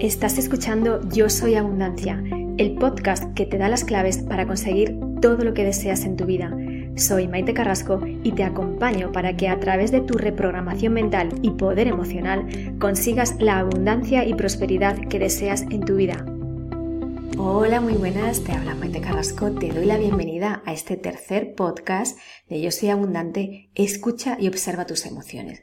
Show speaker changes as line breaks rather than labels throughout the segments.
Estás escuchando Yo Soy Abundancia, el podcast que te da las claves para conseguir todo lo que deseas en tu vida. Soy Maite Carrasco y te acompaño para que a través de tu reprogramación mental y poder emocional consigas la abundancia y prosperidad que deseas en tu vida. Hola, muy buenas, te habla Maite Carrasco, te doy la bienvenida a este tercer podcast de Yo Soy Abundante, escucha y observa tus emociones.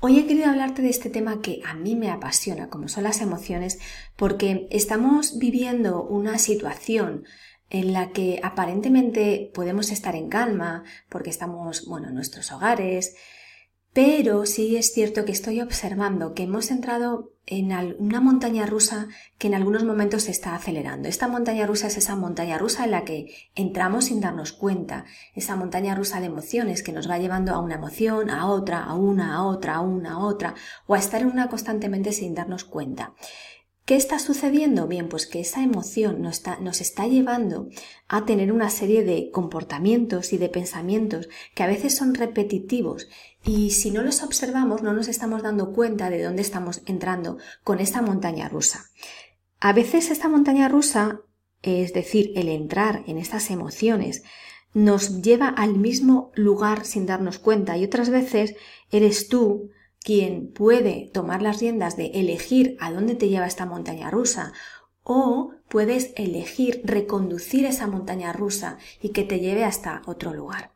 Hoy he querido hablarte de este tema que a mí me apasiona, como son las emociones, porque estamos viviendo una situación en la que aparentemente podemos estar en calma, porque estamos, bueno, en nuestros hogares, pero sí es cierto que estoy observando que hemos entrado en una montaña rusa que en algunos momentos se está acelerando. Esta montaña rusa es esa montaña rusa en la que entramos sin darnos cuenta, esa montaña rusa de emociones que nos va llevando a una emoción, a otra, a una, a otra, a una, a otra, o a estar en una constantemente sin darnos cuenta. ¿Qué está sucediendo? Bien, pues que esa emoción nos está, nos está, llevando a tener una serie de comportamientos y de pensamientos que a veces son repetitivos y si no los observamos no nos estamos dando cuenta de dónde estamos entrando con esta montaña rusa. A veces esta montaña rusa, es decir, el entrar en estas emociones, nos lleva al mismo lugar sin darnos cuenta y otras veces eres tú quien puede tomar las riendas de elegir a dónde te lleva esta montaña rusa o puedes elegir reconducir esa montaña rusa y que te lleve hasta otro lugar.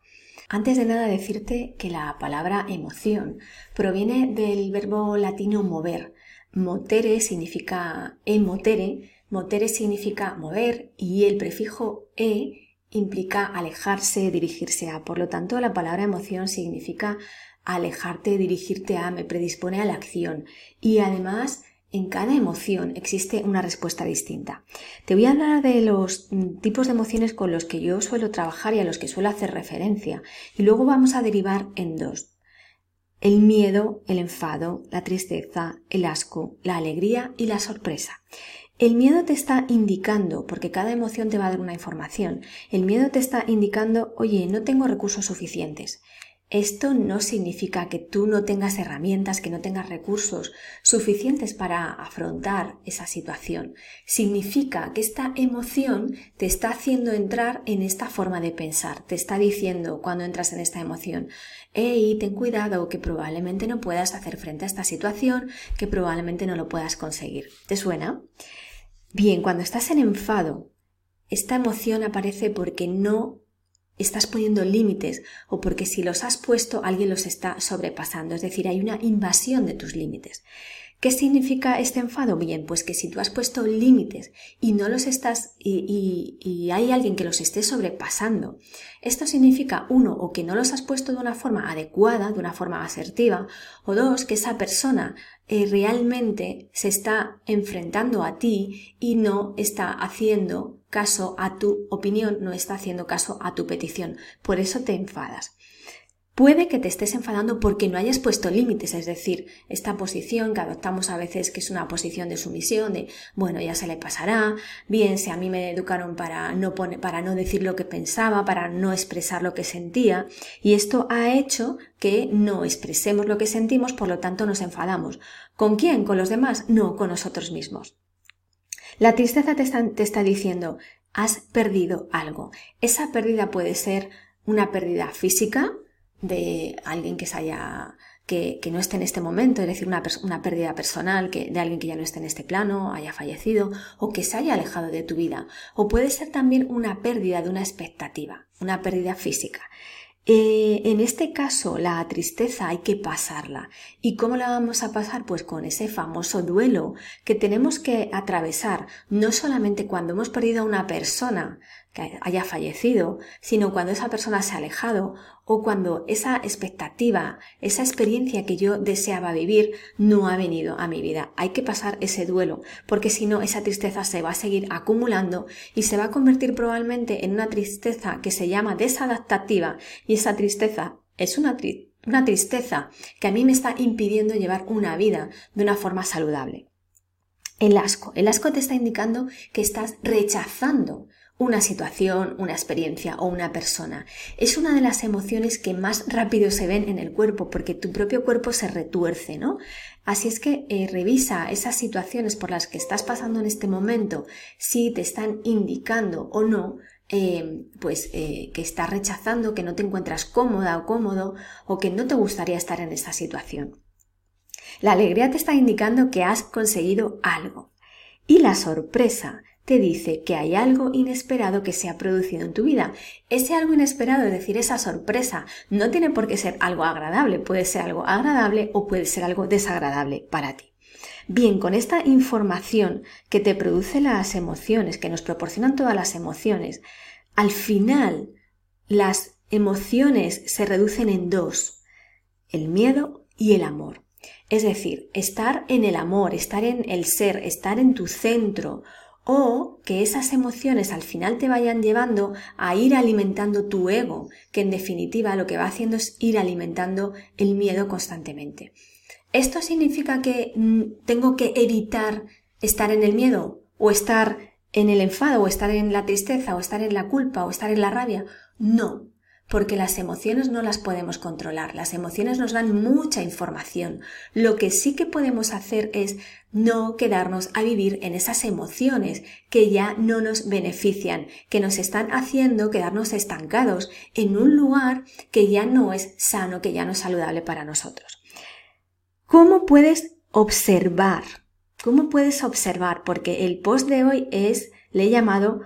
Antes de nada decirte que la palabra emoción proviene del verbo latino mover. Motere significa emotere, motere significa mover y el prefijo e implica alejarse, dirigirse a. Por lo tanto, la palabra emoción significa alejarte, dirigirte a, me predispone a la acción. Y además, en cada emoción existe una respuesta distinta. Te voy a hablar de los mm, tipos de emociones con los que yo suelo trabajar y a los que suelo hacer referencia. Y luego vamos a derivar en dos. El miedo, el enfado, la tristeza, el asco, la alegría y la sorpresa. El miedo te está indicando, porque cada emoción te va a dar una información, el miedo te está indicando, oye, no tengo recursos suficientes. Esto no significa que tú no tengas herramientas, que no tengas recursos suficientes para afrontar esa situación. Significa que esta emoción te está haciendo entrar en esta forma de pensar. Te está diciendo cuando entras en esta emoción, hey, ten cuidado que probablemente no puedas hacer frente a esta situación, que probablemente no lo puedas conseguir. ¿Te suena? Bien, cuando estás en enfado, esta emoción aparece porque no estás poniendo límites o porque si los has puesto alguien los está sobrepasando, es decir, hay una invasión de tus límites. ¿Qué significa este enfado? Bien, pues que si tú has puesto límites y no los estás y, hay alguien que los esté sobrepasando, esto significa uno o que no los has puesto de una forma adecuada, de una forma asertiva, o dos, que esa persona eh, realmente se está enfrentando a ti y no está haciendo caso a tu opinión, no está haciendo caso a tu petición. Por eso te enfadas. Puede que te estés enfadando porque no hayas puesto límites, es decir, esta posición que adoptamos a veces que es una posición de sumisión, de bueno, ya se le pasará, bien, si a mí me educaron para no, para no decir lo que pensaba, para no expresar lo que sentía, y esto ha hecho que no expresemos lo que sentimos, por lo tanto nos enfadamos. ¿Con quién? ¿Con los demás? No, con nosotros mismos. La tristeza te está, diciendo, has perdido algo. Esa pérdida puede ser una pérdida física, de alguien que se haya que, no esté en este momento, es decir, una, una, pérdida personal que, de alguien que ya no esté en este plano, haya fallecido o que se haya alejado de tu vida. O puede ser también una pérdida de una expectativa, una pérdida física. Eh, en este caso, la tristeza hay que pasarla. ¿Y cómo la vamos a pasar? Pues con ese famoso duelo que tenemos que atravesar, no solamente cuando hemos perdido a una persona que haya fallecido, sino cuando esa persona se ha alejado o cuando esa expectativa, esa experiencia que yo deseaba vivir no ha venido a mi vida. Hay que pasar ese duelo, porque si no, esa tristeza se va a seguir acumulando y se va a convertir probablemente en una tristeza que se llama desadaptativa y esa tristeza es una, una tristeza que a mí me está impidiendo llevar una vida de una forma saludable. El asco. El asco te está indicando que estás rechazando una situación, una experiencia o una persona. Es una de las emociones que más rápido se ven en el cuerpo porque tu propio cuerpo se retuerce, ¿no? Así es que eh, revisa esas situaciones por las que estás pasando en este momento, si te están indicando o no eh, pues eh, que estás rechazando, que no te encuentras cómoda o cómodo o que no te gustaría estar en esa situación. La alegría te está indicando que has conseguido algo y la sorpresa te dice que hay algo inesperado que se ha producido en tu vida. Ese algo inesperado, es decir, esa sorpresa, no tiene por qué ser algo agradable, puede ser algo agradable o puede ser algo desagradable para ti. Bien, con esta información que te produce las emociones, que nos proporcionan todas las emociones, al final las emociones se reducen en dos, el miedo y el amor. Es decir, estar en el amor, estar en el ser, estar en tu centro, o que esas emociones al final te vayan llevando a ir alimentando tu ego, que en definitiva lo que va haciendo es ir alimentando el miedo constantemente. ¿Esto significa que mm, tengo que evitar estar en el miedo o estar en el enfado o estar en la tristeza o estar en la culpa o estar en la rabia? No, porque las emociones no las podemos controlar. Las emociones nos dan mucha información. Lo que sí que podemos hacer es no quedarnos a vivir en esas emociones que ya no nos benefician, que nos están haciendo quedarnos estancados en un lugar que ya no es sano, que ya no es saludable para nosotros. ¿Cómo puedes observar? ¿Cómo puedes observar? Porque el post de hoy es, le he llamado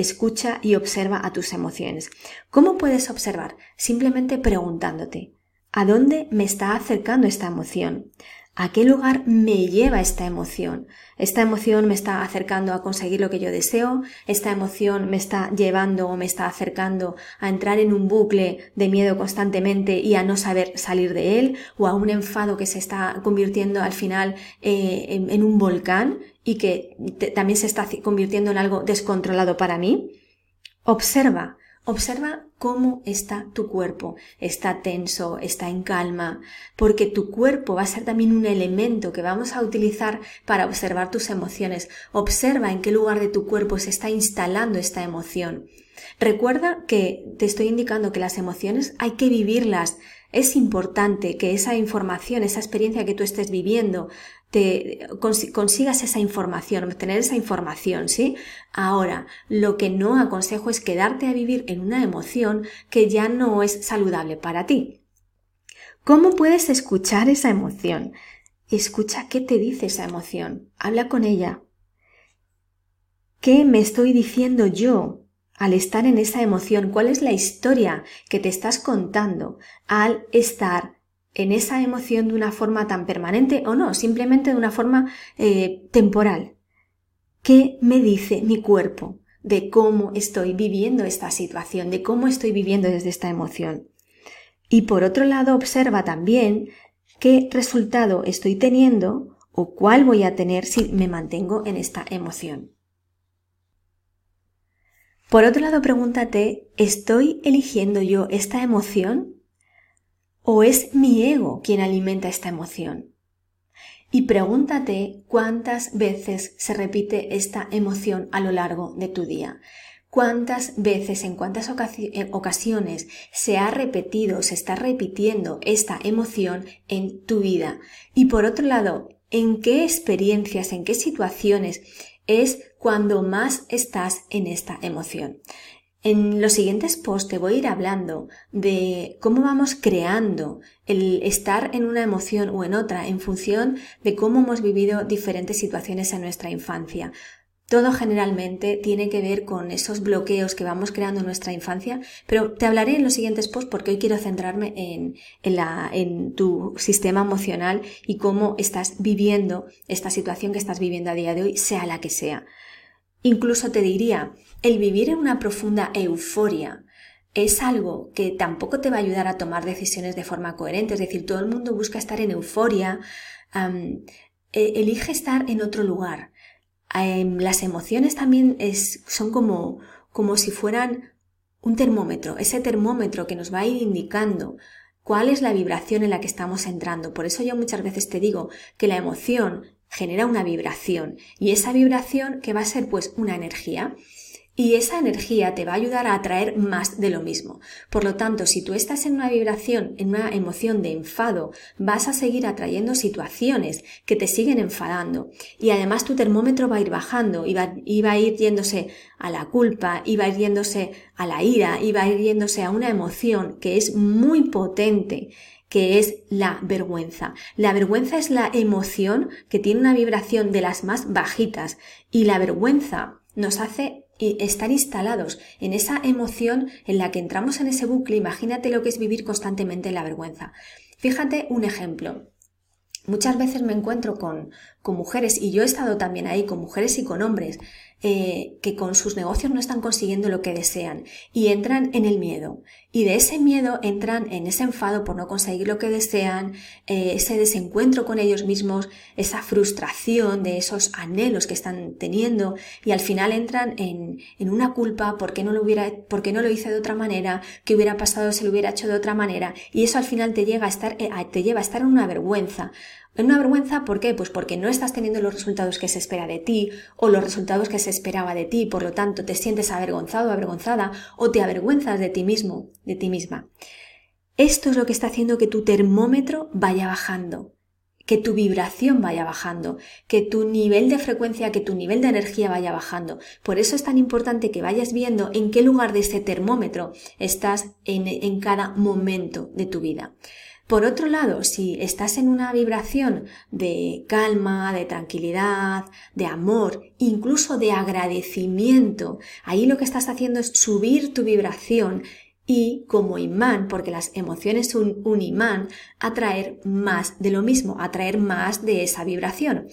Escucha y observa a tus emociones. ¿Cómo puedes observar? Simplemente preguntándote, ¿a dónde me está acercando esta emoción? ¿A qué lugar me lleva esta emoción? Esta emoción me está acercando a conseguir lo que yo deseo, esta emoción me está llevando o me está acercando a entrar en un bucle de miedo constantemente y a no saber salir de él, o a un enfado que se está convirtiendo al final eh, en, un volcán y que también se está convirtiendo en algo descontrolado para mí. Observa, Observa cómo está tu cuerpo. Está tenso, está en calma, porque tu cuerpo va a ser también un elemento que vamos a utilizar para observar tus emociones. Observa en qué lugar de tu cuerpo se está instalando esta emoción. Recuerda que te estoy indicando que las emociones hay que vivirlas. Es importante que esa información, esa experiencia que tú estés viviendo, te consigas esa información, obtener esa información, ¿sí? Ahora, lo que no aconsejo es quedarte a vivir en una emoción que ya no es saludable para ti. ¿Cómo puedes escuchar esa emoción? Escucha qué te dice esa emoción. Habla con ella. ¿Qué me estoy diciendo yo al estar en esa emoción? ¿Cuál es la historia que te estás contando al estar en esa emoción de una forma tan permanente o no, simplemente de una forma eh, temporal. ¿Qué me dice mi cuerpo de cómo estoy viviendo esta situación, de cómo estoy viviendo desde esta emoción? Y por otro lado, observa también qué resultado estoy teniendo o cuál voy a tener si me mantengo en esta emoción. Por otro lado, pregúntate, ¿estoy eligiendo yo esta emoción ¿O es mi ego quien alimenta esta emoción? Y pregúntate cuántas veces se repite esta emoción a lo largo de tu día. ¿Cuántas veces, en cuántas ocasiones se ha repetido, se está repitiendo esta emoción en tu vida? Y por otro lado, ¿en qué experiencias, en qué situaciones es cuando más estás en esta emoción? En los siguientes posts te voy a ir hablando de cómo vamos creando el estar en una emoción o en otra en función de cómo hemos vivido diferentes situaciones en nuestra infancia. Todo generalmente tiene que ver con esos bloqueos que vamos creando en nuestra infancia, pero te hablaré en los siguientes posts porque hoy quiero centrarme en, tu sistema emocional y cómo estás viviendo esta situación que estás viviendo a día de hoy, sea la que sea. Incluso te diría, el vivir en una profunda euforia es algo que tampoco te va a ayudar a tomar decisiones de forma coherente. Es decir, todo el mundo busca estar en euforia, e, elige estar en otro lugar. Las emociones también son como, como si fueran un termómetro, ese termómetro que nos va a ir indicando cuál es la vibración en la que estamos entrando. Por eso yo muchas veces te digo que la emoción genera una vibración y esa vibración que va a ser pues una energía. Y esa energía te va a ayudar a atraer más de lo mismo. Por lo tanto, si tú estás en una vibración, en una emoción de enfado, vas a seguir atrayendo situaciones que te siguen enfadando y además tu termómetro va a ir bajando y va, a ir yéndose a la culpa, y va a ir yéndose a la ira, y va a ir yéndose a una emoción que es muy potente que es la vergüenza. La vergüenza es la emoción que tiene una vibración de las más bajitas y la vergüenza nos hace estar instalados en esa emoción en la que entramos en ese bucle, imagínate lo que es vivir constantemente en la vergüenza. Fíjate un ejemplo. Muchas veces me encuentro con, con mujeres, y yo he estado también ahí, con mujeres y con hombres, eh, que con sus negocios no están consiguiendo lo que desean y entran en el miedo. Y de ese miedo entran en ese enfado por no conseguir lo que desean, eh, ese desencuentro con ellos mismos, esa frustración de esos anhelos que están teniendo y al final entran en, en una culpa porque no lo hubiera, no lo hice de otra manera, que hubiera pasado si lo hubiera hecho de otra manera y eso al final te llega a estar, eh, te lleva a estar en una vergüenza una vergüenza, ¿por qué? Pues porque no estás teniendo los resultados que se espera de ti o los resultados que se esperaba de ti, por lo tanto te sientes avergonzado avergonzada o te avergüenzas de ti mismo, de ti misma. Esto es lo que está haciendo que tu termómetro vaya bajando, que tu vibración vaya bajando, que tu nivel de frecuencia, que tu nivel de energía vaya bajando. Por eso es tan importante que vayas viendo en qué lugar de ese termómetro estás en, en cada momento de tu vida. Por otro lado, si estás en una vibración de calma, de tranquilidad, de amor, incluso de agradecimiento, ahí lo que estás haciendo es subir tu vibración y como imán, porque las emociones son un imán, atraer más de lo mismo, atraer más de esa vibración.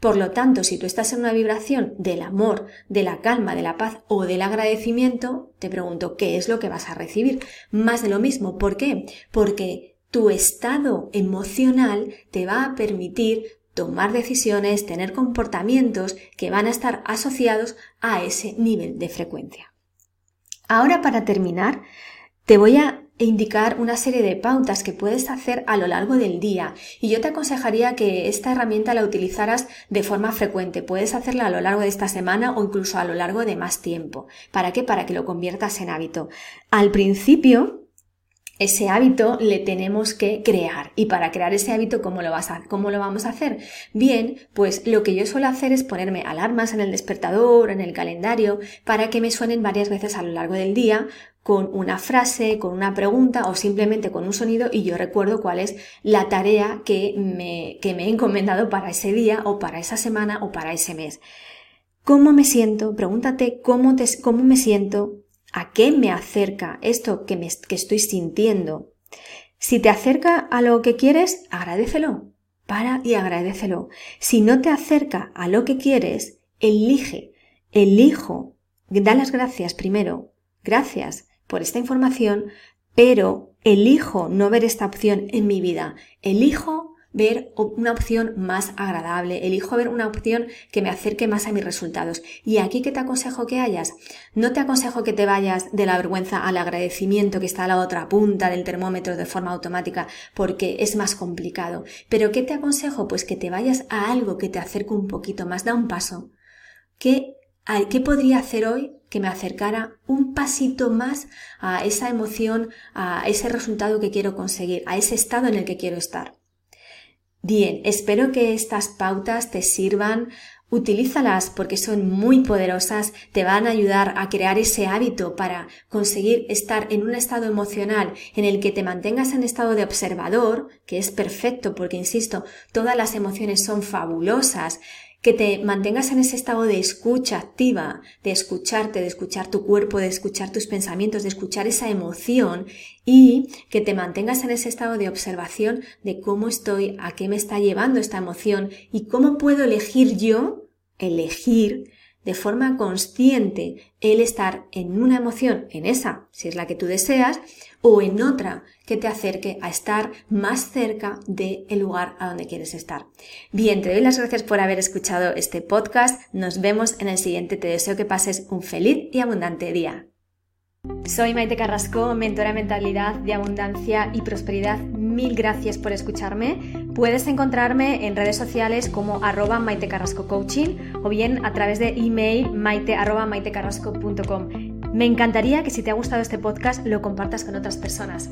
Por lo tanto, si tú estás en una vibración del amor, de la calma, de la paz o del agradecimiento, te pregunto, ¿qué es lo que vas a recibir? Más de lo mismo. ¿Por qué? Porque tu estado emocional te va a permitir tomar decisiones, tener comportamientos que van a estar asociados a ese nivel de frecuencia. Ahora para terminar, te voy a indicar una serie de pautas que puedes hacer a lo largo del día y yo te aconsejaría que esta herramienta la utilizaras de forma frecuente. Puedes hacerla a lo largo de esta semana o incluso a lo largo de más tiempo. ¿Para qué? Para que lo conviertas en hábito. Al principio, ese hábito le tenemos que crear. Y para crear ese hábito, ¿cómo lo, vas a, ¿cómo lo vamos a hacer? Bien, pues lo que yo suelo hacer es ponerme alarmas en el despertador, en el calendario, para que me suenen varias veces a lo largo del día con una frase, con una pregunta o simplemente con un sonido y yo recuerdo cuál es la tarea que me, que me he encomendado para ese día o para esa semana o para ese mes. ¿Cómo me siento? Pregúntate cómo, te, cómo me siento ¿A qué me acerca esto que, me, que estoy sintiendo? Si te acerca a lo que quieres, agradecelo. Para y agradecelo. Si no te acerca a lo que quieres, elige, elijo, da las gracias primero. Gracias por esta información, pero elijo no ver esta opción en mi vida. Elijo ver una opción más agradable, elijo ver una opción que me acerque más a mis resultados. Y aquí que te aconsejo que hayas, no te aconsejo que te vayas de la vergüenza al agradecimiento que está a la otra punta del termómetro de forma automática, porque es más complicado. Pero ¿qué te aconsejo? Pues que te vayas a algo que te acerque un poquito más, da un paso. ¿Qué, ¿Qué podría hacer hoy que me acercara un pasito más a esa emoción, a ese resultado que quiero conseguir, a ese estado en el que quiero estar? Bien, espero que estas pautas te sirvan. Utilízalas porque son muy poderosas, te van a ayudar a crear ese hábito para conseguir estar en un estado emocional en el que te mantengas en estado de observador, que es perfecto porque, insisto, todas las emociones son fabulosas que te mantengas en ese estado de escucha activa, de escucharte, de escuchar tu cuerpo, de escuchar tus pensamientos, de escuchar esa emoción y que te mantengas en ese estado de observación de cómo estoy, a qué me está llevando esta emoción y cómo puedo elegir yo, elegir de forma consciente el estar en una emoción, en esa, si es la que tú deseas, o en otra que te acerque a estar más cerca del lugar a donde quieres estar. Bien, te doy las gracias por haber escuchado este podcast. Nos vemos en el siguiente. Te deseo que pases un feliz y abundante día. Soy Maite Carrasco, mentora mentalidad de abundancia y prosperidad. Mil gracias por escucharme. Puedes encontrarme en redes sociales como arroba Maite Carrasco o bien a través de email maite arroba maitecarrasco.com. Me encantaría que si te ha gustado este podcast lo compartas con otras personas.